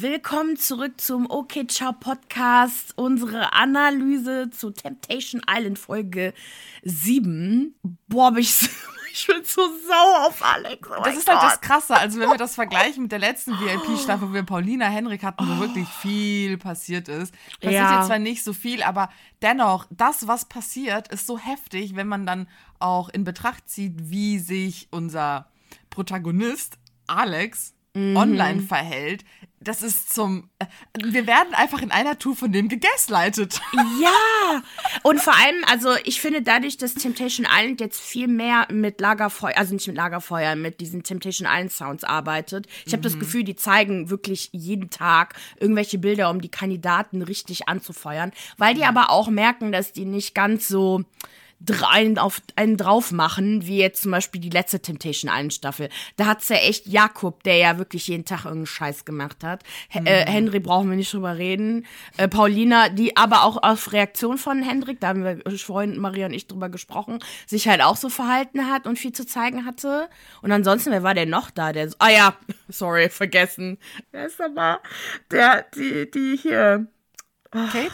Willkommen zurück zum OK Ciao Podcast, unsere Analyse zu Temptation Island Folge 7. Boah, bin ich, so, ich bin so sauer auf Alex. Oh das ist halt das Krasse. Also, wenn wir das vergleichen mit der letzten VIP-Staffel, wo wir Paulina Henrik hatten, wo wirklich viel passiert ist. Passiert ja. jetzt zwar nicht so viel, aber dennoch, das, was passiert, ist so heftig, wenn man dann auch in Betracht zieht, wie sich unser Protagonist Alex mhm. online verhält, das ist zum. Äh, wir werden einfach in einer Tour von dem gegaslightet. Ja! Und vor allem, also ich finde dadurch, dass Temptation Island jetzt viel mehr mit Lagerfeuer, also nicht mit Lagerfeuer, mit diesen Temptation Island Sounds arbeitet. Ich habe mhm. das Gefühl, die zeigen wirklich jeden Tag irgendwelche Bilder, um die Kandidaten richtig anzufeuern. Weil die aber auch merken, dass die nicht ganz so einen auf einen drauf machen, wie jetzt zum Beispiel die letzte Temptation Island Staffel. Da hat's ja echt Jakob, der ja wirklich jeden Tag irgendeinen Scheiß gemacht hat. H mhm. äh, Henry brauchen wir nicht drüber reden. Äh, Paulina, die aber auch auf Reaktion von Hendrik, da haben wir vorhin Maria und ich drüber gesprochen, sich halt auch so verhalten hat und viel zu zeigen hatte. Und ansonsten, wer war denn noch da? Der, ah ja, sorry, vergessen. Wer ist aber der, die, die hier. Oh, Kate?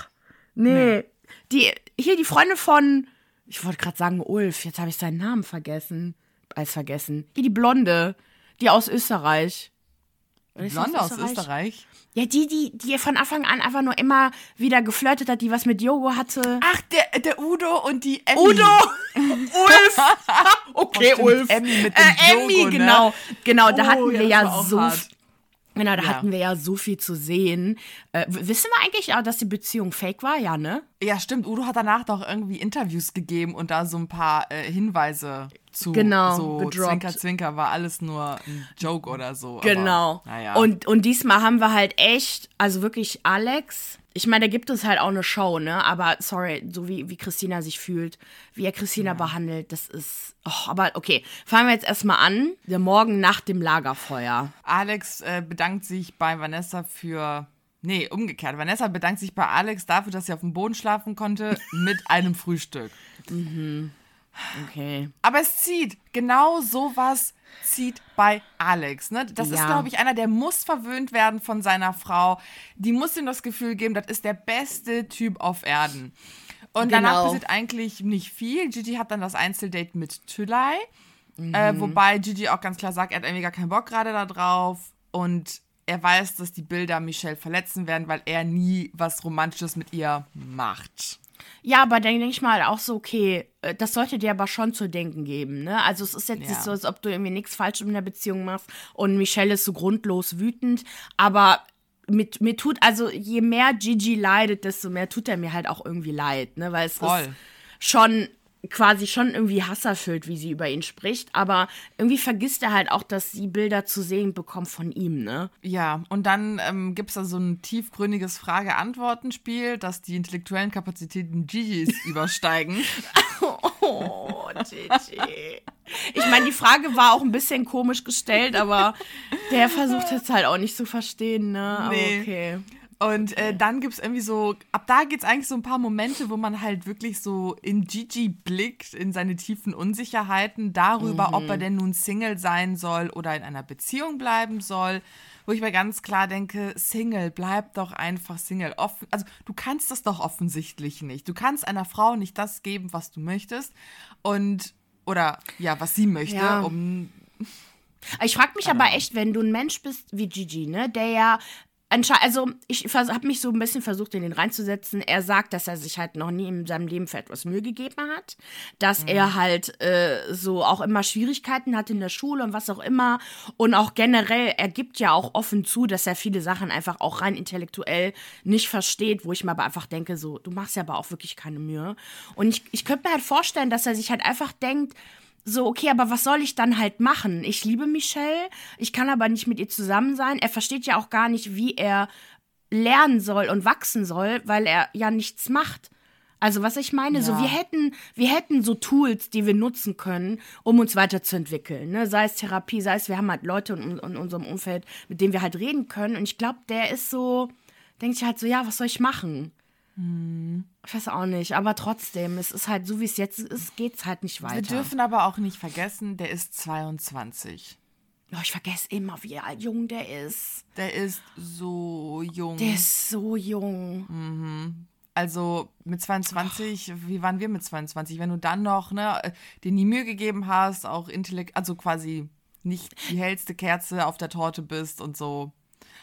Nee, nee. Die, hier die Freundin von ich wollte gerade sagen Ulf, jetzt habe ich seinen Namen vergessen. Als vergessen. Wie die Blonde, die aus Österreich. Die Blonde aus Österreich? Österreich? Ja, die, die, die von Anfang an einfach nur immer wieder geflirtet hat, die was mit Yogo hatte. Ach, der, der Udo und die Emmy. Udo! Ulf! okay, oh, Ulf. Emmy mit dem äh, Emmy, Yogo, ne? genau. Genau, da oh, hatten wir ja, ja so, hart. Genau, da ja. hatten wir ja so viel zu sehen. Äh, wissen wir eigentlich auch, dass die Beziehung fake war? Ja, ne? Ja, stimmt. Udo hat danach doch irgendwie Interviews gegeben und da so ein paar äh, Hinweise zu genau, so gedroppt. Zwinker, Zwinker war alles nur ein Joke oder so. Genau. Aber, naja. und, und diesmal haben wir halt echt, also wirklich Alex, ich meine, da gibt es halt auch eine Show, ne? Aber sorry, so wie, wie Christina sich fühlt, wie er Christina ja. behandelt, das ist. Oh, aber okay, fangen wir jetzt erstmal an. Der Morgen nach dem Lagerfeuer. Alex äh, bedankt sich bei Vanessa für. Nee, umgekehrt. Vanessa bedankt sich bei Alex dafür, dass sie auf dem Boden schlafen konnte, mit einem Frühstück. Mhm. Okay. Aber es zieht. Genau sowas zieht bei Alex. Ne? Das ja. ist, glaube ich, einer, der muss verwöhnt werden von seiner Frau. Die muss ihm das Gefühl geben, das ist der beste Typ auf Erden. Und genau. danach passiert eigentlich nicht viel. Gigi hat dann das Einzeldate mit Tülay. Mhm. Äh, wobei Gigi auch ganz klar sagt, er hat irgendwie gar keinen Bock gerade da drauf. Und er weiß, dass die Bilder Michelle verletzen werden, weil er nie was Romantisches mit ihr macht. Ja, aber dann denke ich mal auch so, okay, äh, das sollte dir aber schon zu denken geben, ne? Also es ist jetzt ja. nicht so, als ob du irgendwie nichts falsch in der Beziehung machst und Michelle ist so grundlos wütend, aber mit, mir tut, also je mehr Gigi leidet, desto mehr tut er mir halt auch irgendwie leid, ne? Weil es Voll. ist schon quasi schon irgendwie hasserfüllt, wie sie über ihn spricht, aber irgendwie vergisst er halt auch, dass sie Bilder zu sehen bekommt von ihm, ne? Ja, und dann ähm, gibt es da so ein tiefgründiges Frage-Antworten-Spiel, dass die intellektuellen Kapazitäten Gigis übersteigen. oh, Gigi. Ich meine, die Frage war auch ein bisschen komisch gestellt, aber der versucht jetzt halt auch nicht zu verstehen, ne? Aber nee. okay. Und äh, dann gibt es irgendwie so, ab da gibt es eigentlich so ein paar Momente, wo man halt wirklich so in Gigi blickt, in seine tiefen Unsicherheiten darüber, mhm. ob er denn nun Single sein soll oder in einer Beziehung bleiben soll. Wo ich mir ganz klar denke, Single, bleib doch einfach Single. Offen, also du kannst das doch offensichtlich nicht. Du kannst einer Frau nicht das geben, was du möchtest. Und, oder ja, was sie möchte, ja. um ich frage mich aber echt, wenn du ein Mensch bist wie Gigi, ne, der ja also ich habe mich so ein bisschen versucht, in den reinzusetzen. Er sagt, dass er sich halt noch nie in seinem Leben für etwas Mühe gegeben hat, dass mhm. er halt äh, so auch immer Schwierigkeiten hat in der Schule und was auch immer und auch generell, er gibt ja auch offen zu, dass er viele Sachen einfach auch rein intellektuell nicht versteht, wo ich mir aber einfach denke, so, du machst ja aber auch wirklich keine Mühe. Und ich, ich könnte mir halt vorstellen, dass er sich halt einfach denkt, so, okay, aber was soll ich dann halt machen? Ich liebe Michelle, ich kann aber nicht mit ihr zusammen sein. Er versteht ja auch gar nicht, wie er lernen soll und wachsen soll, weil er ja nichts macht. Also, was ich meine, ja. so wir hätten, wir hätten so Tools, die wir nutzen können, um uns weiterzuentwickeln. Ne? Sei es Therapie, sei es, wir haben halt Leute in, in unserem Umfeld, mit denen wir halt reden können. Und ich glaube, der ist so, denkt sich halt so, ja, was soll ich machen? Ich weiß auch nicht, aber trotzdem, es ist halt so, wie es jetzt ist, geht es halt nicht weiter. Wir dürfen aber auch nicht vergessen, der ist 22. Oh, ich vergesse immer, wie jung der ist. Der ist so jung. Der ist so jung. Also mit 22, wie waren wir mit 22? Wenn du dann noch, ne, dir die Mühe gegeben hast, auch intellekt, also quasi nicht die hellste Kerze auf der Torte bist und so.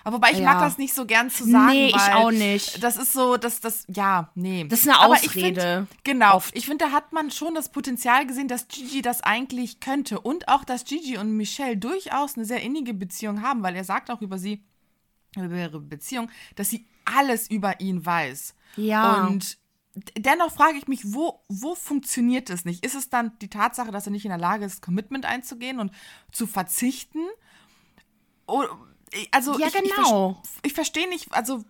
Aber wobei ich Ja. mag das nicht so gern zu sagen. Nee, ich auch nicht. Das ist so, das, das, ja, nee. Das ist eine Aber ich Ausrede. Find, genau. Ich finde, da hat man schon das Potenzial gesehen, dass Gigi das eigentlich könnte. Und auch, dass Gigi und Michelle durchaus eine sehr innige Beziehung haben, weil er sagt auch über sie, über ihre Beziehung, dass sie alles über ihn weiß. Ja. Und dennoch frage ich mich, wo, wo funktioniert es nicht? Ist es dann die Tatsache, dass er nicht in der Lage ist, Commitment einzugehen und zu verzichten? Oder, also Ja, ich, genau. ich verstehe nicht, also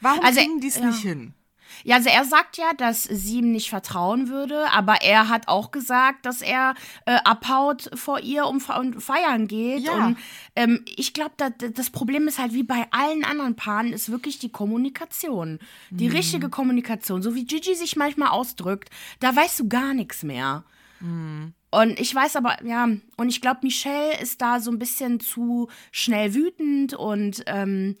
warum Also, kriegen die es ja. nicht hin? Ja, also er sagt ja, dass sie ihm nicht vertrauen würde, aber er hat auch gesagt, dass er äh, abhaut vor ihr um fe- und feiern geht. Ja. Und ähm, ich glaube, da, das Problem ist halt wie bei allen anderen Paaren, ist wirklich die Kommunikation. Die richtige Kommunikation. So wie Gigi sich manchmal ausdrückt, da weißt du gar nichts mehr. Und ich weiß aber, ja, und ich glaube, Michelle ist da so ein bisschen zu schnell wütend und ähm,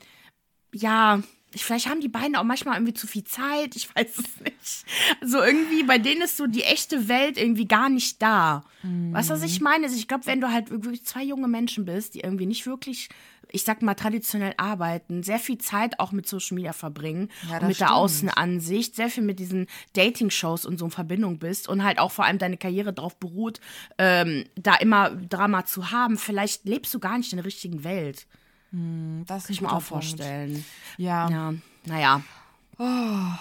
ja, ich, vielleicht haben die beiden auch manchmal irgendwie zu viel Zeit, ich weiß es nicht. So irgendwie, bei denen ist so die echte Welt irgendwie gar nicht da. Weißt du, was ich meine? Also ich glaube, wenn du halt wirklich zwei junge Menschen bist, die irgendwie nicht wirklich, ich sag mal, traditionell arbeiten, sehr viel Zeit auch mit Social Media verbringen Ja, mit der stimmt. Außenansicht, sehr viel mit diesen Dating-Shows und so in Verbindung bist und halt auch vor allem deine Karriere darauf beruht, ähm, da immer Drama zu haben, vielleicht lebst du gar nicht in der richtigen Welt. Das Kann ich mir auch vorstellen. Ja. Ja, naja.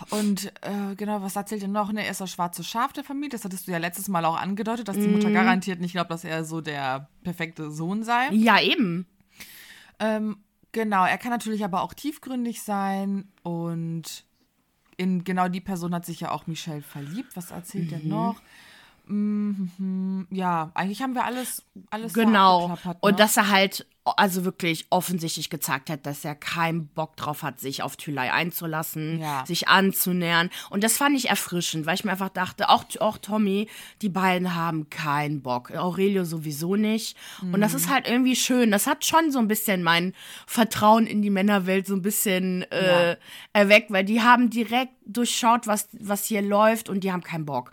Und äh, genau, was erzählt er noch? Ne, er ist das schwarze Schaf der Familie. Das hattest du ja letztes Mal auch angedeutet, dass die Mhm. Mutter garantiert nicht glaubt, dass er so der perfekte Sohn sei. Ja, eben. Ähm, genau, er kann natürlich aber auch tiefgründig sein und in genau die Person hat sich ja auch Michelle verliebt. Was erzählt er noch? Mhm, ja, eigentlich haben wir alles, alles Genau. ne? Und dass er halt also wirklich offensichtlich gezeigt hat, dass er keinen Bock drauf hat, sich auf Thülei einzulassen, Ja. sich anzunähern. Und das fand ich erfrischend, weil ich mir einfach dachte, auch, auch Tommy, die beiden haben keinen Bock. Aurelio sowieso nicht. Und das Mhm. ist halt irgendwie schön. Das hat schon so ein bisschen mein Vertrauen in die Männerwelt so ein bisschen äh, Ja. erweckt, weil die haben direkt durchschaut, was, was hier läuft und die haben keinen Bock.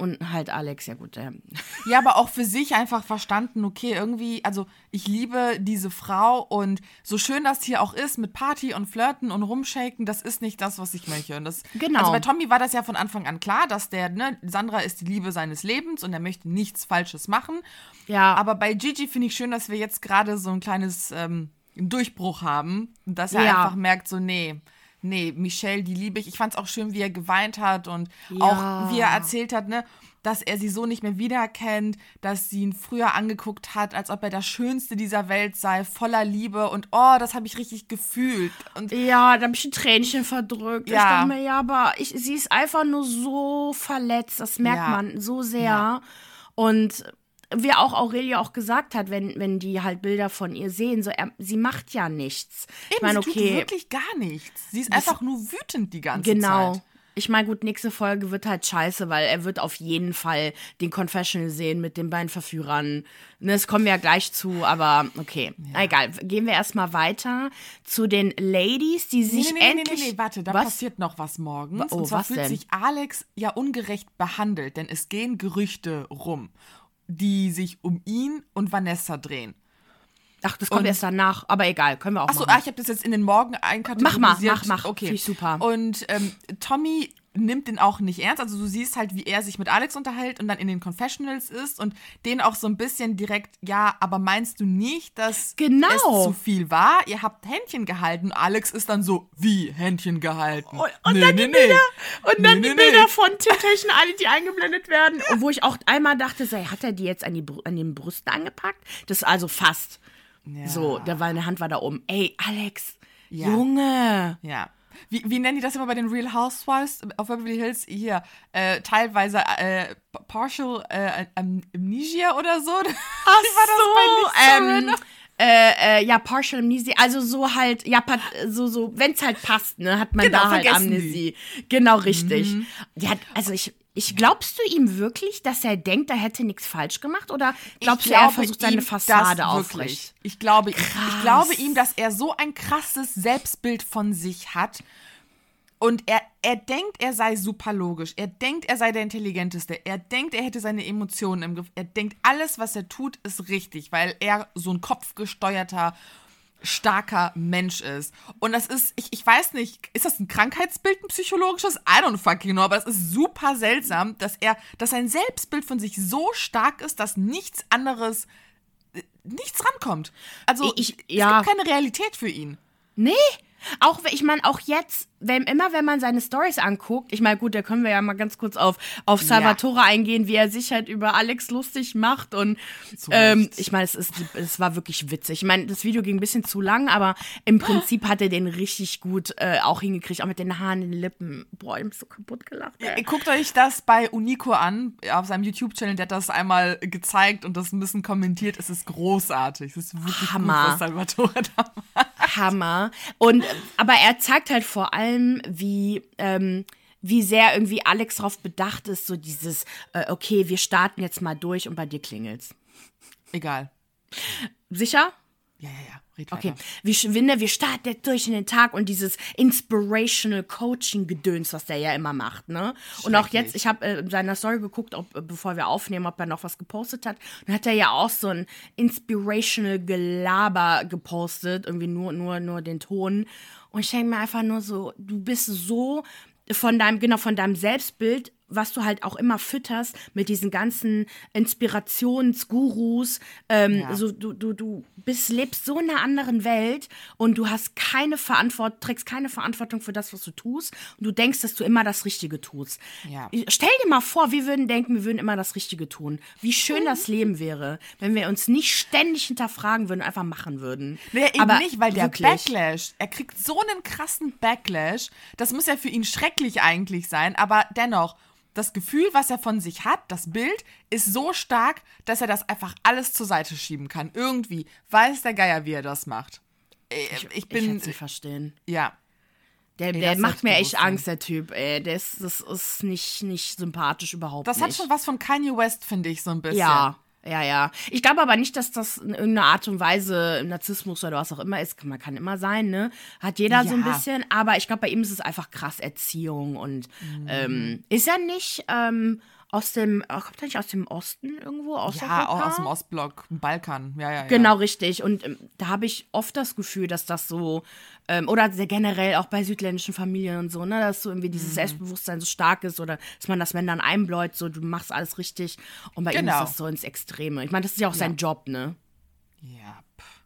Und halt Alex, ja gut, der Ja, aber auch für sich einfach verstanden, okay, irgendwie, also ich liebe diese Frau und so schön das hier auch ist mit Party und Flirten und Rumshaken, das ist nicht das, was ich möchte. Und das, Genau. Also bei Tommy war das ja von Anfang an klar, dass der, ne, Sandra ist die Liebe seines Lebens und er möchte nichts Falsches machen. Ja. Aber bei Gigi finde ich schön, dass wir jetzt gerade so ein kleines ähm, Durchbruch haben. Dass er Ja. einfach merkt, so, nee. Nee, Michelle, die liebe ich. Ich fand es auch schön, wie er geweint hat und Ja. auch wie er erzählt hat, ne, dass er sie so nicht mehr wiedererkennt, dass sie ihn früher angeguckt hat, als ob er das Schönste dieser Welt sei, voller Liebe und oh, das habe ich richtig gefühlt. Und Ja, da habe ich ein Tränchen verdrückt. Ich Ja. dachte mir, ja, aber ich, sie ist einfach nur so verletzt. Das merkt Ja. man so sehr. Und wie auch Aurelia auch gesagt hat, wenn, wenn die halt Bilder von ihr sehen, so, er, sie macht ja nichts. ich eben, meine, sie okay, tut wirklich gar nichts. Sie ist einfach nur wütend die ganze genau. Zeit. Ich meine, gut, nächste Folge wird halt scheiße, weil er wird auf jeden Fall den Confessional sehen mit den beiden Verführern. Ne, Das kommen wir ja gleich zu, aber okay. Egal. Gehen wir erstmal weiter zu den Ladies, die Nee, sich nee, nee, nee, endlich. nee, nee, warte, da was? passiert noch was morgens. Oh, und zwar was fühlt denn? sich Alex ja ungerecht behandelt, denn es gehen Gerüchte rum, die sich um ihn und Vanessa drehen. Ach, das kommt Und- erst danach, aber egal, können wir auch Achso, machen. ah, ich habe das jetzt in den Morgen einkategorisiert. Mach mal, mach, mach. Okay. Finde ich super. Und ähm, Tommy nimmt den auch nicht ernst. Also du siehst halt, wie er sich mit Alex unterhält und dann in den Confessionals ist und den auch so ein bisschen direkt, ja, aber meinst du nicht, dass Genau. es zu viel war? Ihr habt Händchen gehalten. Alex ist dann so, wie Händchen gehalten? Und, und dann die Bilder, und dann Nee, die nee, Bilder nee. von Temptation Island, die eingeblendet werden. Und wo ich auch einmal dachte, so, ey, hat er die jetzt an, die, an den Brüsten angepackt? Das ist also fast. Ja. So, da war eine Hand war da oben. Ey, Alex, Ja. Junge. Ja. Wie, wie nennen die das immer bei den Real Housewives auf Beverly Hills? Hier, äh, teilweise äh, partial äh, am- amnesia oder so. Ach war das bei Lisa ähm, äh, äh, ja, Partial Amnesia, also so halt, ja, so, so, wenn's halt passt, ne, hat man Genau, da halt Amnesie. Genau, richtig. Die hat, also ich, Ich glaubst du ihm wirklich, dass er denkt, er hätte nichts falsch gemacht? Oder glaubst ich du, er versucht seine Fassade aufrecht? Ich glaube, ich glaube ihm, dass er so ein krasses Selbstbild von sich hat. Und er, er denkt, er sei super logisch. Er denkt, er sei der Intelligenteste. Er denkt, er hätte seine Emotionen im Griff. Er denkt, alles, was er tut, ist richtig, weil er so ein kopfgesteuerter, starker Mensch ist. Und das ist, ich, ich weiß nicht, ist das ein Krankheitsbild, ein psychologisches? I don't fucking know, aber es ist super seltsam, dass er, dass sein Selbstbild von sich so stark ist, dass nichts anderes, äh, nichts rankommt. Also, Ich- es ja. gibt keine Realität für ihn. Nee. Auch, ich meine, auch jetzt, wenn, immer wenn man seine Stories anguckt, ich meine, gut, da können wir ja mal ganz kurz auf, auf Salvatore eingehen, wie er sich halt über Alex lustig macht. Und ähm, ich meine, es, ist, es war wirklich witzig. Ich meine, das Video ging ein bisschen zu lang, aber im Prinzip hat er den richtig gut äh, auch hingekriegt, auch mit den Haaren, den Lippen. Boah, ich hab so kaputt gelacht. Ey. Ihr guckt euch das bei Unico an, auf seinem YouTube-Channel, der hat das einmal gezeigt und das ein bisschen kommentiert. Es ist großartig. Es ist wirklich Hammer. gut, was Salvatore da macht. Hammer. Und aber er zeigt halt vor allem, wie ähm, wie sehr irgendwie Alex darauf bedacht ist, so dieses, äh, okay, wir starten jetzt mal durch und bei dir klingelt's. Egal. Sicher? Ja, ja, ja. Red Okay. Wir, sch- wir, starten durch in den Tag und dieses Inspirational Coaching-Gedöns, was der ja immer macht, ne? Und auch jetzt, ich habe äh, in seiner Story geguckt, ob, äh, bevor wir aufnehmen, ob er noch was gepostet hat. Und dann hat er ja auch so ein Inspirational Gelaber gepostet, irgendwie nur, nur, nur den Ton. Und ich denke mir einfach nur so, du bist so von deinem, genau, von deinem Selbstbild, was du halt auch immer fütterst mit diesen ganzen Inspirationsgurus, ähm, Ja. so du, du, du bist, lebst so in einer anderen Welt und du hast keine Verantwortung, trägst keine Verantwortung für das, was du tust und du denkst, dass du immer das Richtige tust. Ja. Stell dir mal vor, wir würden denken, wir würden immer das Richtige tun. Wie schön das Leben wäre, wenn wir uns nicht ständig hinterfragen würden, einfach machen würden. Nee, eben Aber nicht, weil der wirklich. Backlash, er kriegt so einen krassen Backlash, das muss ja für ihn schrecklich eigentlich sein, aber dennoch, das Gefühl, was er von sich hat, das Bild, ist so stark, dass er das einfach alles zur Seite schieben kann. Irgendwie weiß der Geier, wie er das macht. Äh, Ich, Ich bin, kann es nicht verstehen. ja, Der, Nee, der macht mir echt. Angst, der Typ, ey. Der ist, das ist nicht, nicht sympathisch überhaupt das nicht. hat schon was von Kanye West, finde ich, so ein bisschen. Ja, ja, ja. Ich glaube aber nicht, dass das in irgendeiner Art und Weise Narzissmus oder was auch immer ist. Man kann immer sein, ne? Hat jeder so ein Ja. bisschen. Aber ich glaube, bei ihm ist es einfach krass Erziehung und Mhm. ähm, ist er nicht ähm, aus dem, kommt er nicht aus dem Osten irgendwo? Aus Ja, auch aus dem Ostblock, Balkan. Ja, ja, ja. Genau, richtig. Und ähm, da habe ich oft das Gefühl, dass das so, ähm, oder sehr generell auch bei südländischen Familien und so, ne, dass so irgendwie Mhm. dieses Selbstbewusstsein so stark ist oder dass man das Männern einbläut, so du machst alles richtig. Und bei ihm Genau. ist das so ins Extreme. Ich meine, das ist ja auch sein Job, ne? Ja, pff.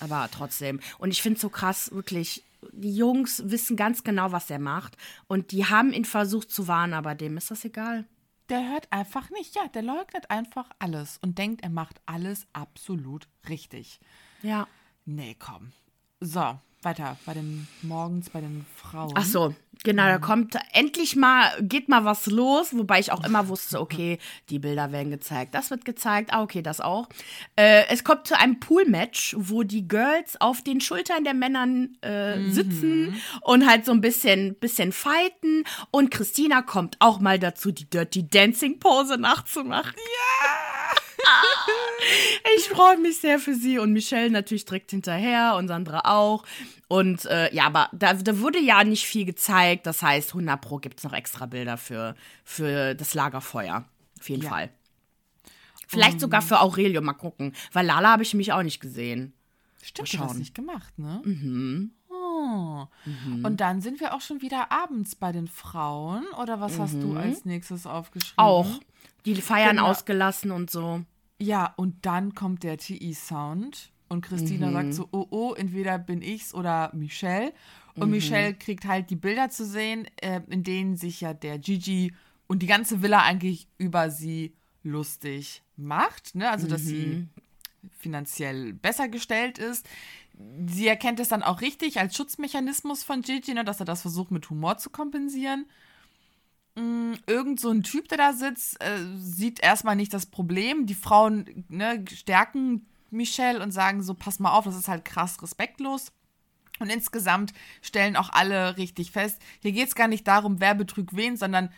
Aber trotzdem. Und ich finde es so krass, wirklich. Die Jungs wissen ganz genau, was er macht. Und die haben ihn versucht zu warnen, aber dem ist das egal. Der hört einfach nicht. Ja, der leugnet einfach alles und denkt, er macht alles absolut richtig. Ja. Nee, komm. So, weiter. Bei den Morgens, bei den Frauen. Ach so, genau, da kommt endlich mal, geht mal was los, wobei ich auch immer wusste, okay, die Bilder werden gezeigt, das wird gezeigt, ah, okay, das auch. Äh, es kommt zu einem Pool-Match, wo die Girls auf den Schultern der Männern äh, sitzen und halt so ein bisschen, bisschen fighten und Christina kommt auch mal dazu, die Dirty Dancing Pose nachzumachen. Ich freue mich sehr für sie und Michelle natürlich direkt hinterher und Sandra auch. Und äh, ja, aber da, da wurde ja nicht viel gezeigt. Das heißt, 100 Pro gibt es noch extra Bilder für, für das Lagerfeuer. Auf jeden Ja. Fall. Vielleicht sogar für Aurelio, mal gucken. Weil Lala habe ich mich auch nicht gesehen. Stimmt, du hast nicht gemacht, ne? Mhm. Oh. Und dann sind wir auch schon wieder abends bei den Frauen. Oder was hast du als nächstes aufgeschrieben? Auch. Die feiern Genau. ausgelassen und so. Ja, und dann kommt der TI-Sound und Christina sagt so, oh, oh, entweder bin ich's oder Michelle. Und Michelle kriegt halt die Bilder zu sehen, äh, in denen sich ja der Gigi und die ganze Villa eigentlich über sie lustig macht. Ne? Also, dass sie finanziell besser gestellt ist. Sie erkennt es dann auch richtig als Schutzmechanismus von Gigi, ne, dass er das versucht mit Humor zu kompensieren. Mm, Irgend so ein Typ, der da sitzt, äh, sieht erstmal nicht das Problem. Die Frauen ne, stärken Michelle und sagen so, pass mal auf, das ist halt krass respektlos. Und insgesamt stellen auch alle richtig fest, hier geht es gar nicht darum, wer betrügt wen, sondern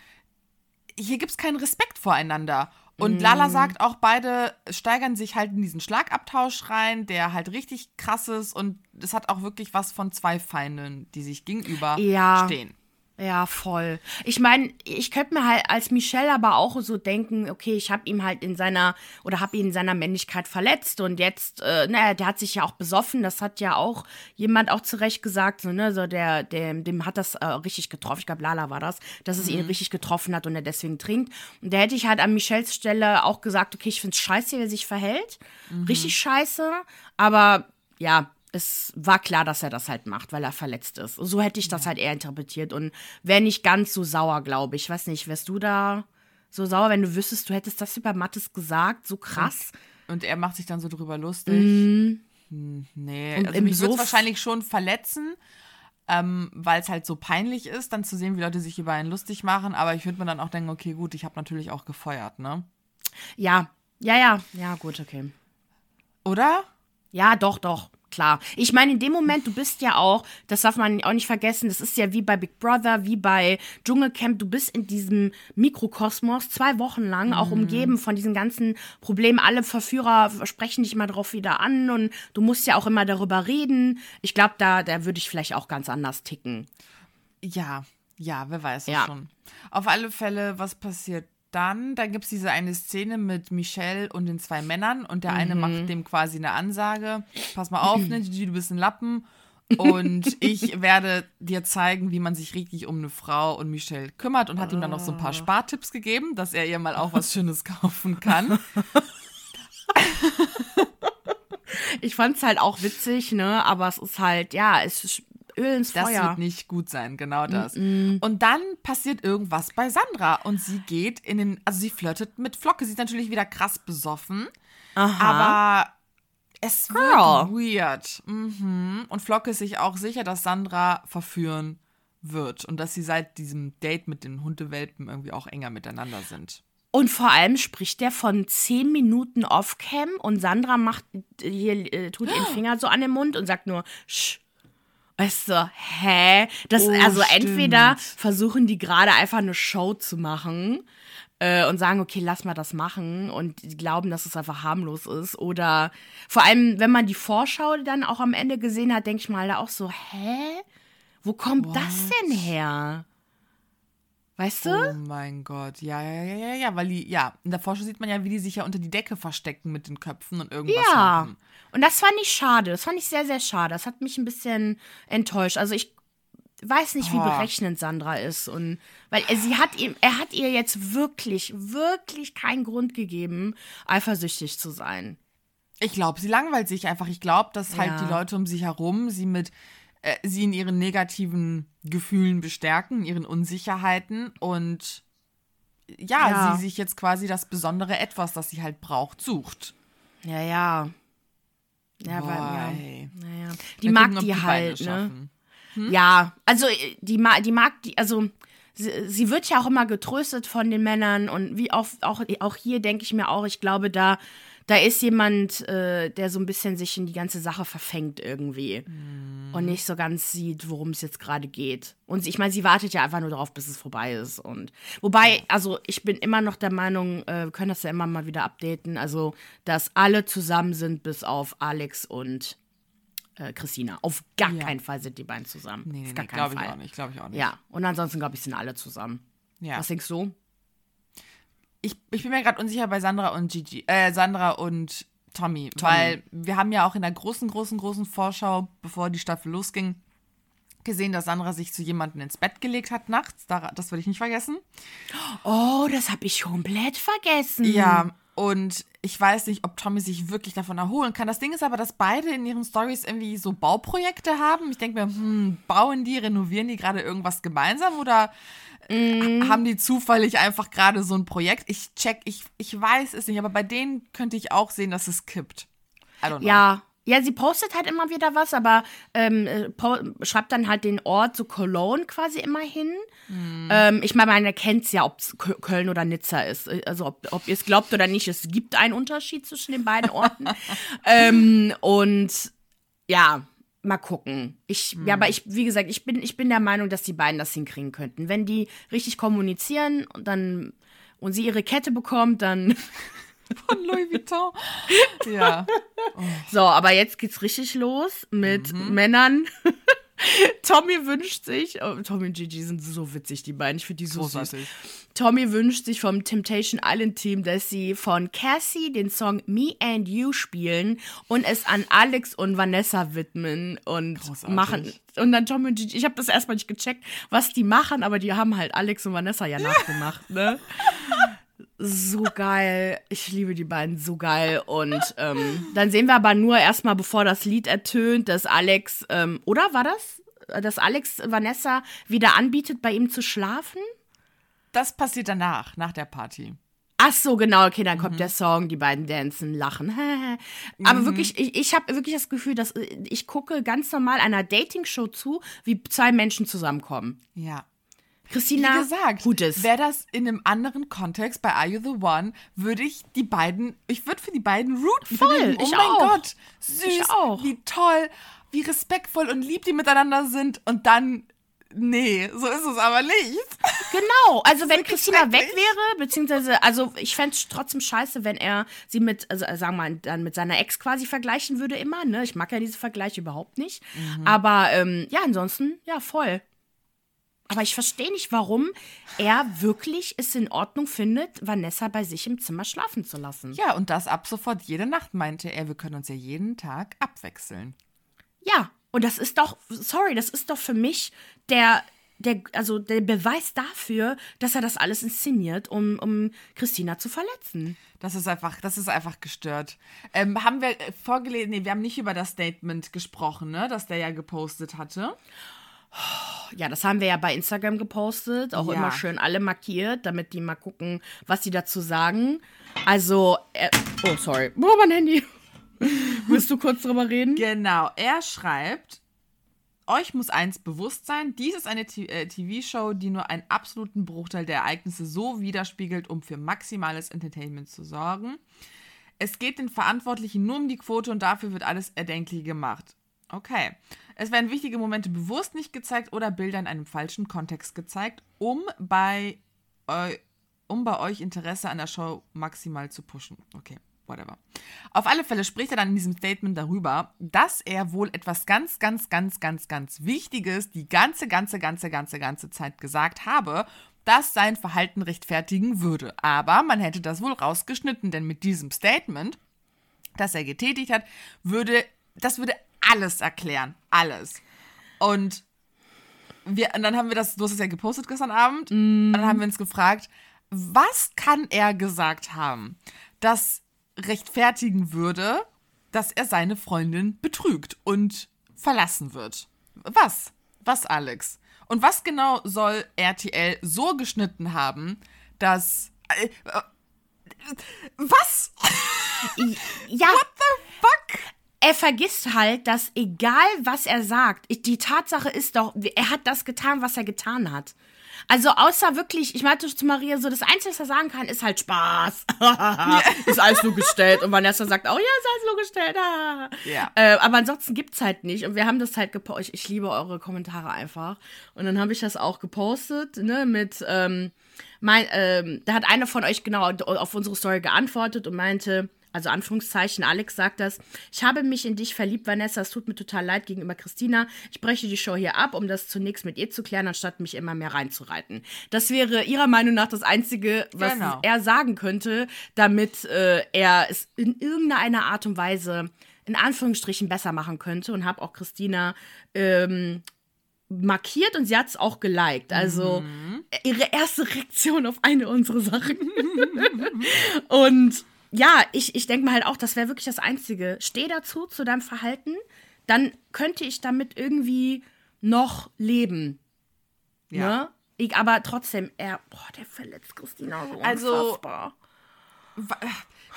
hier gibt es keinen Respekt voreinander. Und mm. Lala sagt auch, beide steigern sich halt in diesen Schlagabtausch rein, der halt richtig krass ist und es hat auch wirklich was von zwei Feinden, die sich gegenüber ja. stehen. Ja, voll. Ich meine, ich könnte mir halt als Michelle aber auch so denken, okay, ich habe ihm halt in seiner oder habe ihn in seiner Männlichkeit verletzt und jetzt, äh, naja, der hat sich ja auch besoffen, das hat ja auch jemand auch zurecht gesagt, so, ne, so der, der dem hat das äh, richtig getroffen, ich glaube Lala war das, dass es mhm. ihn richtig getroffen hat und er deswegen trinkt. Und da hätte ich halt an Michelles Stelle auch gesagt, okay, ich finde es scheiße, wie er sich verhält. Mhm. Richtig scheiße, aber ja, es war klar, dass er das halt macht, weil er verletzt ist. So hätte ich das ja. halt eher interpretiert und wäre nicht ganz so sauer, glaube ich. Weiß nicht, wärst du da so sauer, wenn du wüsstest, du hättest das über Mattes gesagt, so krass. Und, und er macht sich dann so drüber lustig. Mm. Hm, nee, und also mich würde es wahrscheinlich schon verletzen, ähm, weil es halt so peinlich ist, dann zu sehen, wie Leute sich über einen lustig machen. Aber ich würde mir dann auch denken, okay, gut, ich habe natürlich auch gefeuert, ne? Ja, ja, ja, ja, gut, okay. Oder? Ja, doch, doch klar. Ich meine, in dem Moment, du bist ja auch, das darf man auch nicht vergessen, das ist ja wie bei Big Brother, wie bei Dschungelcamp, du bist in diesem Mikrokosmos zwei Wochen lang, mhm. auch umgeben von diesen ganzen Problemen. Alle Verführer sprechen dich immer drauf wieder an und du musst ja auch immer darüber reden. Ich glaube, da, da würde ich vielleicht auch ganz anders ticken. Ja, ja, wer weiß ja. schon. Auf alle Fälle, was passiert dann, da gibt es diese eine Szene mit Michelle und den zwei Männern und der eine mhm. macht dem quasi eine Ansage. Pass mal auf, ne, du bist ein Lappen. Und ich werde dir zeigen, wie man sich richtig um eine Frau und Michelle kümmert und hat ihm dann noch so ein paar ah. Spartipps gegeben, dass er ihr mal auch was Schönes kaufen kann. ich fand es halt auch witzig, ne? Aber es ist halt, ja, es ist Öl ins das Feuer. Das wird nicht gut sein, genau das. Mm -mm. Und dann passiert irgendwas bei Sandra und sie geht in den, also sie flirtet mit Flocke. Sie ist natürlich wieder krass besoffen, Aha. aber es Girl. wird weird. Mhm. Und Flocke ist sich auch sicher, dass Sandra verführen wird und dass sie seit diesem Date mit den Hundewelpen irgendwie auch enger miteinander sind. Und vor allem spricht der von zehn Minuten Off-Cam und Sandra macht hier, äh, tut ihren Finger so an den Mund und sagt nur, Sch, Weißt du, hä? Das, oh, also stimmt. entweder versuchen die gerade einfach eine Show zu machen äh, und sagen, okay, lass mal das machen und die glauben, dass es einfach harmlos ist. Oder vor allem, wenn man die Vorschau dann auch am Ende gesehen hat, denke ich mal da auch so, hä? Wo kommt What? das denn her? Weißt du? Oh mein Gott, ja, ja, ja, ja, ja, weil die, ja, in der Vorschau sieht man ja, wie die sich ja unter die Decke verstecken mit den Köpfen und irgendwas ja. machen. Und das fand ich schade. Das fand ich sehr, sehr schade. Das hat mich ein bisschen enttäuscht. Also ich weiß nicht, wie oh. berechnend Sandra ist. Und weil er, sie hat ihm, er hat ihr jetzt wirklich, wirklich keinen Grund gegeben, eifersüchtig zu sein. Ich glaube, sie langweilt sich einfach. Ich glaube, dass halt ja. die Leute um sich herum sie mit äh, sie in ihren negativen Gefühlen bestärken, ihren Unsicherheiten und ja, ja, sie sich jetzt quasi das besondere Etwas, das sie halt braucht, sucht. Ja, ja. Ja, Boy. weil, ja. Naja. Die mag gucken, die, die halt, ne? Hm? Ja, also äh, die, die mag die, also sie, sie, wird ja auch immer getröstet von den Männern und wie oft, auch, auch hier denke ich mir auch, ich glaube, da da ist jemand, äh, der so ein bisschen sich in die ganze Sache verfängt irgendwie mm. und nicht so ganz sieht, worum es jetzt gerade geht. Und ich meine, sie wartet ja einfach nur darauf, bis es vorbei ist. Und wobei, also ich bin immer noch der Meinung, äh, wir können das ja immer mal wieder updaten, also dass alle zusammen sind, bis auf Alex und äh, Christina. Auf gar ja. keinen Fall sind die beiden zusammen. Nee, nee, nee glaube ich auch nicht, glaube ich auch nicht. Ja, und ansonsten glaube ich, sind alle zusammen. Ja. Was denkst du? Ich, ich bin mir gerade unsicher bei Sandra und Gigi, äh, Sandra und Tommy, Tommy, weil wir haben ja auch in der großen, großen, großen Vorschau, bevor die Staffel losging, gesehen, dass Sandra sich zu jemandem ins Bett gelegt hat nachts. Das würde ich nicht vergessen. Oh, das habe ich komplett vergessen. Ja, und ich weiß nicht, ob Tommy sich wirklich davon erholen kann. Das Ding ist aber, dass beide in ihren Stories irgendwie so Bauprojekte haben. Ich denke mir, hm, bauen die, renovieren die gerade irgendwas gemeinsam oder Mm. Haben die zufällig einfach gerade so ein Projekt? Ich check, ich, ich weiß es nicht, aber bei denen könnte ich auch sehen, dass es kippt. I don't know. Ja, ja, sie postet halt immer wieder was, aber ähm, äh, schreibt dann halt den Ort, so Cologne quasi immer hin. Mhm. Ähm, ich meine, man erkennt es ja, ob es Köln oder Nizza ist. Also ob, ob ihr es glaubt oder nicht, es gibt einen Unterschied zwischen den beiden Orten. ähm, und ja, mal gucken. Ich, hm. ja, aber ich, wie gesagt, ich bin, ich bin der Meinung, dass die beiden das hinkriegen könnten. Wenn die richtig kommunizieren, dann und sie ihre Kette bekommt, dann. Von Louis Vuitton. Ja. Oh. So, aber jetzt geht's richtig los mit mhm. Männern. Tommy wünscht sich, oh, Tommy und Gigi sind so witzig, die beiden. Ich finde die so Großartig. süß. Tommy wünscht sich vom Temptation Island Team, dass sie von Cassie den Song Me and You spielen und es an Alex und Vanessa widmen und Großartig. machen. Und dann Tommy und Gigi, ich habe das erstmal nicht gecheckt, was die machen, aber die haben halt Alex und Vanessa ja nachgemacht, ne? So geil. Ich liebe die beiden so geil. Und ähm, dann sehen wir aber nur erstmal, bevor das Lied ertönt, dass Alex, ähm, oder war das? Dass Alex Vanessa wieder anbietet, bei ihm zu schlafen? Das passiert danach, nach der Party. Ach so, genau, okay, dann kommt mhm. der Song, die beiden dancen, lachen. Aber mhm. wirklich, ich, ich habe wirklich das Gefühl, dass ich gucke ganz normal einer Dating-Show zu, wie zwei Menschen zusammenkommen. Ja. Christina, Wie gesagt, Gutes. wäre das in einem anderen Kontext bei Are You the One, würde ich die beiden, ich würde für die beiden routen. Voll, oh ich mein auch. Gott, süß, auch. wie toll, wie respektvoll und lieb die miteinander sind und dann Nee, so ist es aber nicht. Genau, also wenn Christina weg wäre, beziehungsweise, also ich fände es trotzdem scheiße, wenn er sie mit, also sagen wir mal, dann mit seiner Ex quasi vergleichen würde immer, ne? Ich mag ja diese Vergleiche überhaupt nicht. Mhm. Aber ähm, ja, ansonsten, ja, voll. Aber ich verstehe nicht, warum er wirklich es in Ordnung findet, Vanessa bei sich im Zimmer schlafen zu lassen. Ja, und das ab sofort jede Nacht, meinte er. Wir können uns ja jeden Tag abwechseln. Ja, und das ist doch, sorry, das ist doch für mich der, der, also der Beweis dafür, dass er das alles inszeniert, um, um Christina zu verletzen. Das ist einfach, das ist einfach gestört. Ähm, haben wir vorgelesen, nee, wir haben nicht über das Statement gesprochen, ne, das der ja gepostet hatte. Ja, das haben wir ja bei Instagram gepostet, auch ja. immer schön alle markiert, damit die mal gucken, was sie dazu sagen. Also, äh, oh, sorry, oh, mein Handy. Willst du kurz drüber reden? Genau, er schreibt, euch muss eins bewusst sein, dies ist eine TV-Show, äh, die nur einen absoluten Bruchteil der Ereignisse so widerspiegelt, um für maximales Entertainment zu sorgen. Es geht den Verantwortlichen nur um die Quote und dafür wird alles Erdenkliche gemacht. Okay. Es werden wichtige Momente bewusst nicht gezeigt oder Bilder in einem falschen Kontext gezeigt, um bei, äh, um bei euch Interesse an der Show maximal zu pushen. Okay, whatever. Auf alle Fälle spricht er dann in diesem Statement darüber, dass er wohl etwas ganz, ganz, ganz, ganz, ganz Wichtiges die ganze, ganze, ganze, ganze, ganze Zeit gesagt habe, das sein Verhalten rechtfertigen würde. Aber man hätte das wohl rausgeschnitten, denn mit diesem Statement, das er getätigt hat, würde, das würde alles erklären. Alles. Und wir, und dann haben wir das, du hast es ja gepostet gestern Abend, mm. dann haben wir uns gefragt, was kann er gesagt haben, das rechtfertigen würde, dass er seine Freundin betrügt und verlassen wird? Was? Was, Alex? Und was genau soll RTL so geschnitten haben, dass. Äh, äh, was? Ja. What the fuck? Er vergisst halt, dass egal was er sagt, die Tatsache ist doch, er hat das getan, was er getan hat. Also außer wirklich, ich meinte zu Maria so, das Einzige, was er sagen kann, ist halt Spaß. ist alles nur gestellt. Und Vanessa sagt auch, ja, ist alles nur gestellt. ja. Äh, aber ansonsten gibt's halt nicht. Und wir haben das halt gepostet. Ich, ich liebe eure Kommentare einfach. Und dann habe ich das auch gepostet, ne, mit, ähm, mein, ähm, da hat einer von euch genau auf unsere Story geantwortet und meinte, also Anführungszeichen, Alex sagt das, ich habe mich in dich verliebt, Vanessa, es tut mir total leid gegenüber Christina. Ich breche die Show hier ab, um das zunächst mit ihr zu klären, anstatt mich immer mehr reinzureiten. Das wäre ihrer Meinung nach das Einzige, was genau. er sagen könnte, damit äh, er es in irgendeiner Art und Weise in Anführungsstrichen besser machen könnte und habe auch Christina ähm, markiert und sie hat es auch geliked. Also mhm. ihre erste Reaktion auf eine unserer Sachen. und ja, ich, ich denke mal halt auch, das wäre wirklich das Einzige. Steh dazu, zu deinem Verhalten, dann könnte ich damit irgendwie noch leben. Ja. Ne? Ich, aber trotzdem, er, boah, der verletzt Christina so also, unfassbar.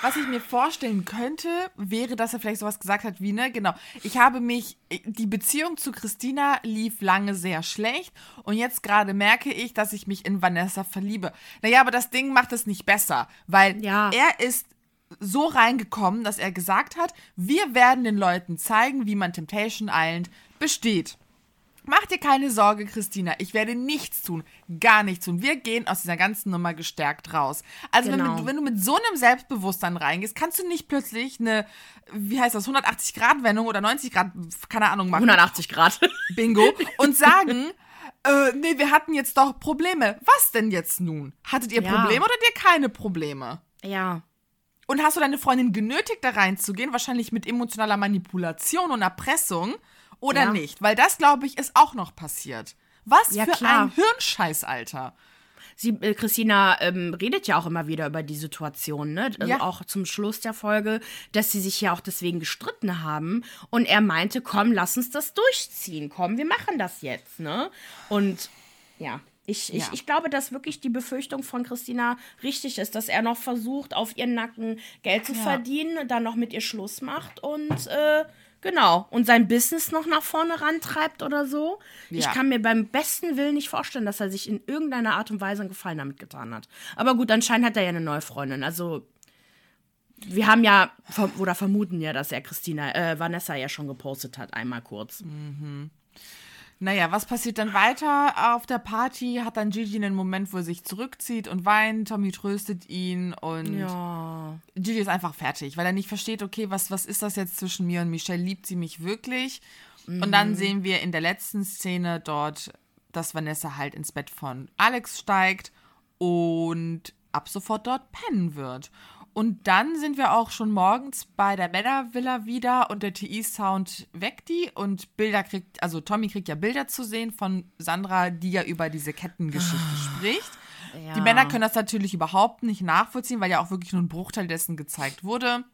Was ich mir vorstellen könnte, wäre, dass er vielleicht sowas gesagt hat wie, ne, genau, ich habe mich, die Beziehung zu Christina lief lange sehr schlecht und jetzt gerade merke ich, dass ich mich in Vanessa verliebe. Naja, aber das Ding macht es nicht besser, weil ja. er ist so reingekommen, dass er gesagt hat, wir werden den Leuten zeigen, wie man Temptation Island besteht. Mach dir keine Sorge, Christina. Ich werde nichts tun. Gar nichts tun. Wir gehen aus dieser ganzen Nummer gestärkt raus. Also, Genau. wenn, wenn du mit so einem Selbstbewusstsein reingehst, kannst du nicht plötzlich eine, wie heißt das, 180-Grad-Wendung oder 90 Grad, keine Ahnung, machen. 180 Grad. Bingo. Und sagen, äh, nee, wir hatten jetzt doch Probleme. Was denn jetzt nun? Hattet ihr Ja. Probleme oder ihr keine Probleme? ja. Und hast du deine Freundin genötigt, da reinzugehen? Wahrscheinlich mit emotionaler Manipulation und Erpressung. Oder Ja. nicht? Weil das, glaube ich, ist auch noch passiert. Was Ja, für klar. ein Hirnscheiß, Alter. Sie, äh, Christina ähm, redet ja auch immer wieder über die Situation, ne? Also Ja. auch zum Schluss der Folge, dass sie sich ja auch deswegen gestritten haben. Und er meinte, komm, lass uns das durchziehen. Komm, wir machen das jetzt, ne? Und ja. Ich, Ja. ich, ich glaube, dass wirklich die Befürchtung von Christina richtig ist, dass er noch versucht, auf ihren Nacken Geld zu Ja. verdienen, dann noch mit ihr Schluss macht und äh, genau, und sein Business noch nach vorne rantreibt oder so. Ich Ja. kann mir beim besten Willen nicht vorstellen, dass er sich in irgendeiner Art und Weise einen Gefallen damit getan hat. Aber gut, anscheinend hat er ja eine neue Freundin. Also wir haben ja ver- oder vermuten ja, dass er Christina, äh, Vanessa ja schon gepostet hat, einmal kurz. Naja, was passiert dann weiter? Auf der Party hat dann Gigi einen Moment, wo er sich zurückzieht und weint. Tommy tröstet ihn und Ja. Gigi ist einfach fertig, weil er nicht versteht, okay, was, was ist das jetzt zwischen mir und Michelle? Liebt sie mich wirklich? Und dann sehen wir in der letzten Szene dort, dass Vanessa halt ins Bett von Alex steigt und ab sofort dort pennen wird. Und dann sind wir auch schon morgens bei der Männervilla wieder und der TI-Sound weckt die und Bilder kriegt, also Tommy kriegt ja Bilder zu sehen von Sandra, die ja über diese Kettengeschichte spricht. Ja. Die Männer können das natürlich überhaupt nicht nachvollziehen, weil ja auch wirklich nur ein Bruchteil dessen gezeigt wurde.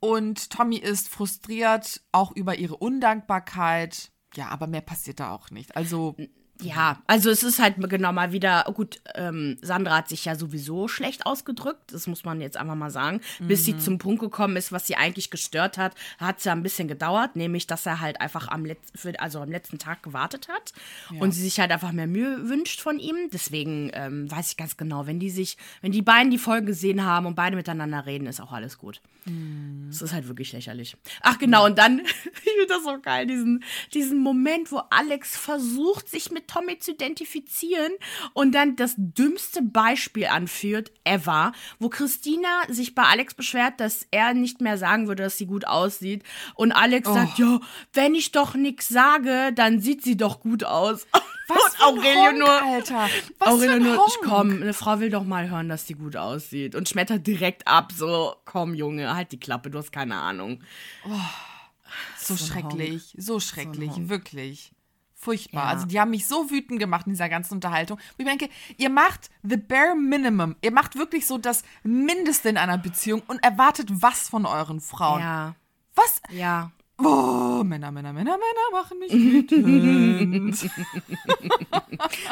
Und Tommy ist frustriert, auch über ihre Undankbarkeit. Ja, aber mehr passiert da auch nicht. Also, Ja, also es ist halt genau mal wieder, gut, ähm, Sandra hat sich ja sowieso schlecht ausgedrückt, das muss man jetzt einfach mal sagen. Bis Mhm. sie zum Punkt gekommen ist, was sie eigentlich gestört hat, hat es ja ein bisschen gedauert, nämlich, dass er halt einfach am, Letz für, also am letzten Tag gewartet hat und sie sich halt einfach mehr Mühe wünscht von ihm. Deswegen ähm, weiß ich ganz genau, wenn die sich, wenn die beiden die Folge gesehen haben und beide miteinander reden, ist auch alles gut. Es ist halt wirklich lächerlich. Ach genau, und dann, ich finde das so geil, diesen, diesen Moment, wo Alex versucht, sich mit Tommy zu identifizieren und dann das dümmste Beispiel anführt, ever, wo Christina sich bei Alex beschwert, dass er nicht mehr sagen würde, dass sie gut aussieht. Und Alex sagt, ja, wenn ich doch nichts sage, dann sieht sie doch gut aus. was und Aurelio Honk, nur, Alter. Was Aurelio nur, Honk. ich komm, eine Frau will doch mal hören, dass die gut aussieht. Und schmettert direkt ab, so, komm Junge, halt die Klappe, du hast keine Ahnung. So, So ein schrecklich, so schrecklich, wirklich. Furchtbar. Ja. Also die haben mich so wütend gemacht in dieser ganzen Unterhaltung. Und ich denke, ihr macht the bare minimum. Ihr macht wirklich so das Mindeste in einer Beziehung und erwartet was von euren Frauen. Ja, Was? ja. Oh, Männer, Männer, Männer, Männer machen mich wütend.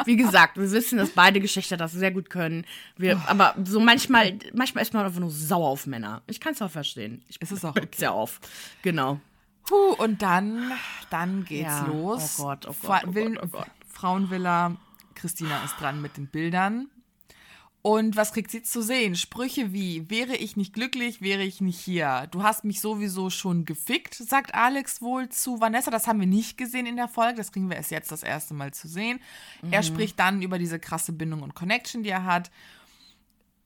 Wie gesagt, wir wissen, dass beide Geschlechter das sehr gut können. Wir, aber so manchmal, manchmal ist man einfach nur sauer auf Männer. Ich kann es auch verstehen. Ich Es ist auch reg's ja auf. Genau. Puh, und dann, dann geht's Ja. los. Oh Gott, oh Gott, oh Gott, oh Gott. Frauenvilla. Christina ist dran mit den Bildern. Und was kriegt sie zu sehen? Sprüche wie, wäre ich nicht glücklich, wäre ich nicht hier. Du hast mich sowieso schon gefickt, sagt Alex wohl zu Vanessa. Das haben wir nicht gesehen in der Folge. Das kriegen wir erst jetzt das erste Mal zu sehen. Er spricht dann über diese krasse Bindung und Connection, die er hat.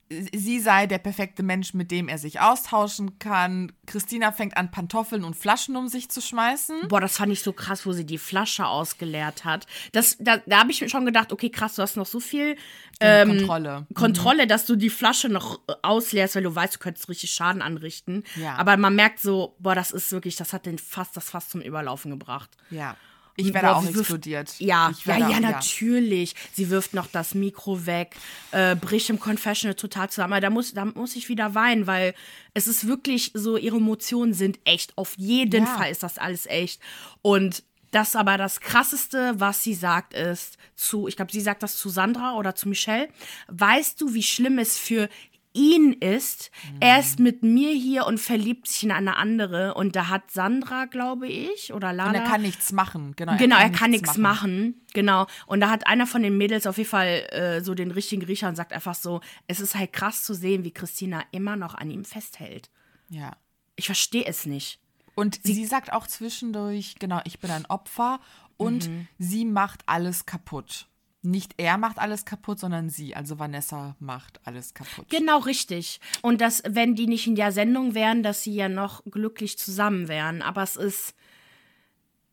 Sie sei der perfekte Mensch, mit dem er sich austauschen kann. Christina fängt an, Pantoffeln und Flaschen um sich zu schmeißen. Boah, das fand ich so krass, wo sie die Flasche ausgeleert hat. Das, da da habe ich mir schon gedacht, okay, krass, du hast noch so viel ähm, Kontrolle. Kontrolle, dass du die Flasche noch äh, ausleerst, weil du weißt, du könntest richtig Schaden anrichten. Ja. Aber man merkt so, boah, das ist wirklich, das hat den fast, das fast zum Überlaufen gebracht. Ja. Ich werde auch explodiert. Ja, ja, ja, auch- natürlich. Sie wirft noch das Mikro weg, äh, bricht im Confessional total zusammen. Aber da muss, da muss ich wieder weinen, weil es ist wirklich so, ihre Emotionen sind echt. Auf jeden Ja. Fall ist das alles echt. Und das aber das Krasseste, was sie sagt, ist zu, ich glaube, sie sagt das zu Sandra oder zu Michelle. Weißt du, wie schlimm es für ihn ist? Er ist mit mir hier und verliebt sich in eine andere. Und da hat Sandra, glaube ich, oder Lala. Und er kann nichts machen. Genau, Genau, er kann nichts machen. Genau. Und da hat einer von den Mädels auf jeden Fall äh, so den richtigen Riecher und sagt einfach so, es ist halt krass zu sehen, wie Christina immer noch an ihm festhält. Ja. Ich verstehe es nicht. Und sie, sagt auch zwischendurch, genau, ich bin ein Opfer und mhm. sie macht alles kaputt. Nicht er macht alles kaputt, sondern sie. Also Vanessa macht alles kaputt. Genau, richtig. Und dass, wenn die nicht in der Sendung wären, dass sie ja noch glücklich zusammen wären. Aber es ist.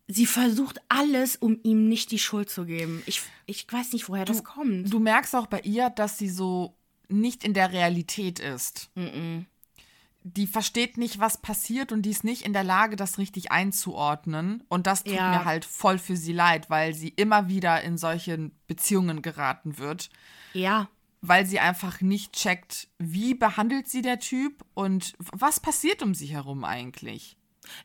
Sie versucht alles, um ihm nicht die Schuld zu geben. Ich, ich weiß nicht, woher du, das kommt. Du merkst auch bei ihr, dass sie so nicht in der Realität ist. Mm, -mm die versteht nicht, was passiert und die ist nicht in der Lage, das richtig einzuordnen. Und das tut ja. mir halt voll für sie leid, weil sie immer wieder in solche Beziehungen geraten wird. Ja. Weil sie einfach nicht checkt, wie behandelt sie der Typ und was passiert um sie herum eigentlich.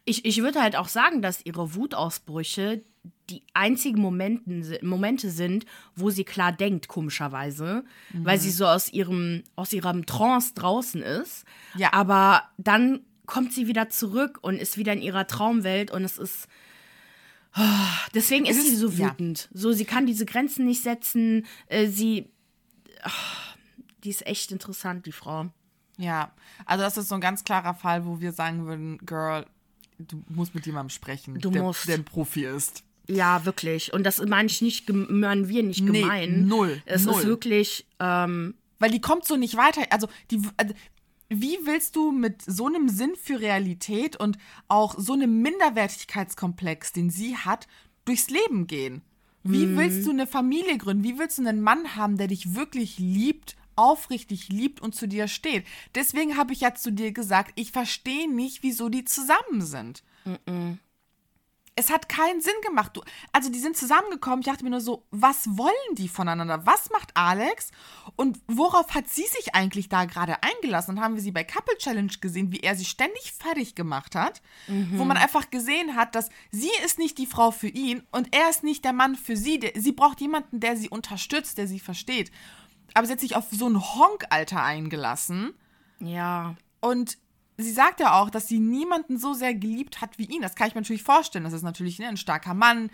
Ich, ich würde halt auch sagen, dass ihre Wutausbrüche die einzigen Momenten, Momente sind, wo sie klar denkt, komischerweise, mhm. weil sie so aus ihrem, aus ihrem Trance draußen ist. Ja. Aber dann kommt sie wieder zurück und ist wieder in ihrer Traumwelt und es ist. Oh, deswegen ist, ist, sie so wütend. Ja. So, sie kann diese Grenzen nicht setzen. Äh, sie. Oh, die ist echt interessant, die Frau. Ja, also das ist so ein ganz klarer Fall, wo wir sagen würden, Girl, du musst mit jemandem sprechen, du der, musst. der ein Profi ist. Ja, wirklich. Und das meine ich nicht, meinen wir nicht gemein. Nee, null. Es null. ist wirklich. Ähm, Weil die kommt so nicht weiter. Also, die. Also, wie willst du mit so einem Sinn für Realität und auch so einem Minderwertigkeitskomplex, den sie hat, durchs Leben gehen? Wie mhm. willst du eine Familie gründen? Wie willst du einen Mann haben, der dich wirklich liebt, aufrichtig liebt und zu dir steht? Deswegen habe ich ja zu dir gesagt, ich verstehe nicht, wieso die zusammen sind. Mhm es hat keinen Sinn gemacht. Du, also die sind zusammengekommen. Ich dachte mir nur so, was wollen die voneinander? Was macht Alex? Und worauf hat sie sich eigentlich da gerade eingelassen? Und haben wir sie bei Couple Challenge gesehen, wie er sie ständig fertig gemacht hat. Mhm. Wo man einfach gesehen hat, dass sie ist nicht die Frau für ihn und er ist nicht der Mann für sie. Sie braucht jemanden, der sie unterstützt, der sie versteht. Aber sie hat sich auf so ein Honk-Alter eingelassen. Ja. Und sie sagt ja auch, dass sie niemanden so sehr geliebt hat wie ihn. Das kann ich mir natürlich vorstellen. Das ist natürlich ne, ein starker Mann,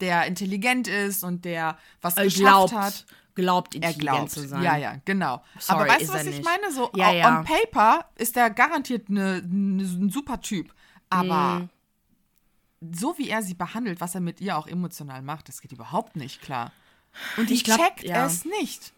der intelligent ist und der was äh, geschafft glaubt, hat. Glaubt, intelligent er glaubt. zu sein. Ja, ja, genau. Sorry, Aber weißt du, was ich nicht. meine? So ja, ja. on paper ist er garantiert ne, ne, ein super Typ. Aber mm. so wie er sie behandelt, was er mit ihr auch emotional macht, das geht überhaupt nicht klar. Und ich, ich glaub, checkt ja. es nicht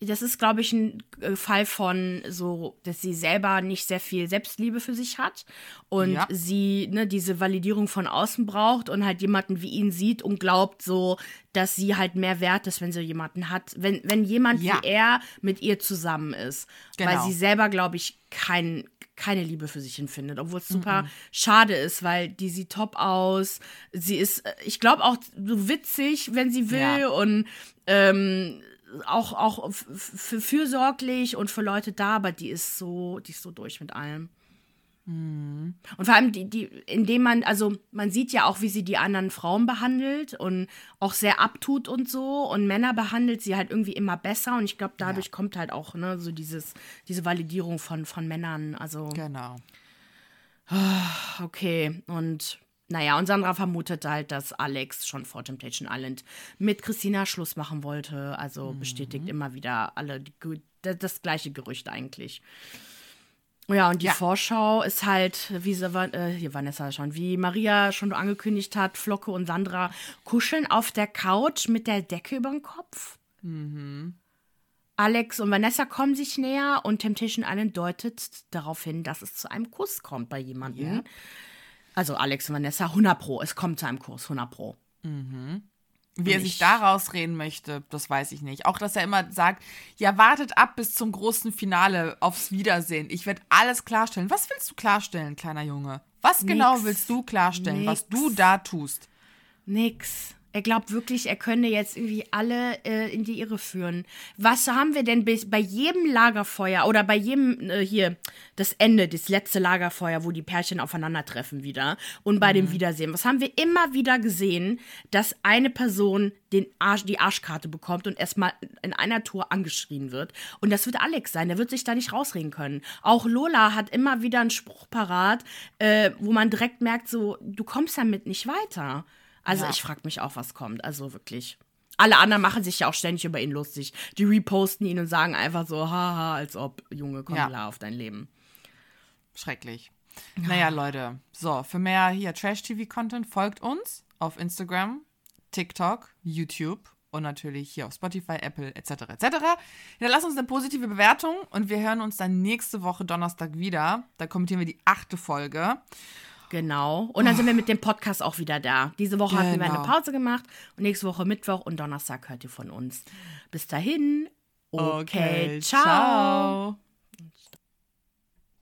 das ist, glaube ich, ein äh, Fall von so, dass sie selber nicht sehr viel Selbstliebe für sich hat und ja. sie ne, diese Validierung von außen braucht und halt jemanden wie ihn sieht und glaubt so, dass sie halt mehr wert ist, wenn sie jemanden hat, wenn, wenn jemand ja. wie er mit ihr zusammen ist. Genau. Weil sie selber, glaube ich, kein, keine Liebe für sich empfindet, obwohl es super mm -mm. schade ist, weil die sieht top aus. Sie ist, äh, ich glaube auch so witzig, wenn sie will ja. und ähm, auch, auch fürsorglich und für Leute da, aber die ist so, die ist so durch mit allem. Mhm. Und vor allem, die, die, indem man, also man sieht ja auch, wie sie die anderen Frauen behandelt und auch sehr abtut und so. Und Männer behandelt sie halt irgendwie immer besser. Und ich glaube, dadurch ja. kommt halt auch, ne, so dieses, diese Validierung von, von Männern. Also. Genau. Okay. Und naja, und Sandra vermutet halt, dass Alex schon vor Temptation Island mit Christina Schluss machen wollte. Also mhm. bestätigt immer wieder alle die, das gleiche Gerücht eigentlich. Ja, und die ja. Vorschau ist halt, wie sie, äh, hier Vanessa schon, wie Maria schon angekündigt hat, Flocke und Sandra kuscheln auf der Couch mit der Decke über dem Kopf. Mhm. Alex und Vanessa kommen sich näher und Temptation Island deutet darauf hin, dass es zu einem Kuss kommt bei jemandem. Ja. Also Alex und Vanessa, 100 Pro. Es kommt zu einem Kurs, 100 Pro. Mhm. Wie er sich da rausreden möchte, das weiß ich nicht. Auch, dass er immer sagt, ja, wartet ab bis zum großen Finale aufs Wiedersehen. Ich werde alles klarstellen. Was willst du klarstellen, kleiner Junge? Was Nix. genau willst du klarstellen, Nix. was du da tust? Nix. Er glaubt wirklich, er könne jetzt irgendwie alle äh, in die Irre führen. Was haben wir denn bis, bei jedem Lagerfeuer oder bei jedem äh, hier das Ende, das letzte Lagerfeuer, wo die Pärchen aufeinandertreffen wieder und bei mhm. dem Wiedersehen? Was haben wir immer wieder gesehen, dass eine Person den Arsch, die Arschkarte bekommt und erstmal in einer Tour angeschrien wird? Und das wird Alex sein. Der wird sich da nicht rausreden können. Auch Lola hat immer wieder einen Spruch parat, äh, wo man direkt merkt, so du kommst damit nicht weiter. Also ja. ich frage mich auch, was kommt. Also wirklich. Alle anderen machen sich ja auch ständig über ihn lustig. Die reposten ihn und sagen einfach so, haha, als ob, Junge, komm ja. klar auf dein Leben. Schrecklich. Ja. Naja, Leute. So, für mehr hier Trash-TV-Content folgt uns auf Instagram TikTok, YouTube und natürlich hier auf Spotify, Apple etc. etc. Hinterlass uns eine positive Bewertung und wir hören uns dann nächste Woche Donnerstag wieder. Da kommentieren wir die achte Folge. Genau. Und dann sind wir mit dem Podcast auch wieder da. Diese Woche hatten wir eine Genau. Pause gemacht und nächste Woche Mittwoch und Donnerstag hört ihr von uns. Bis dahin. Okay, ciao. ciao.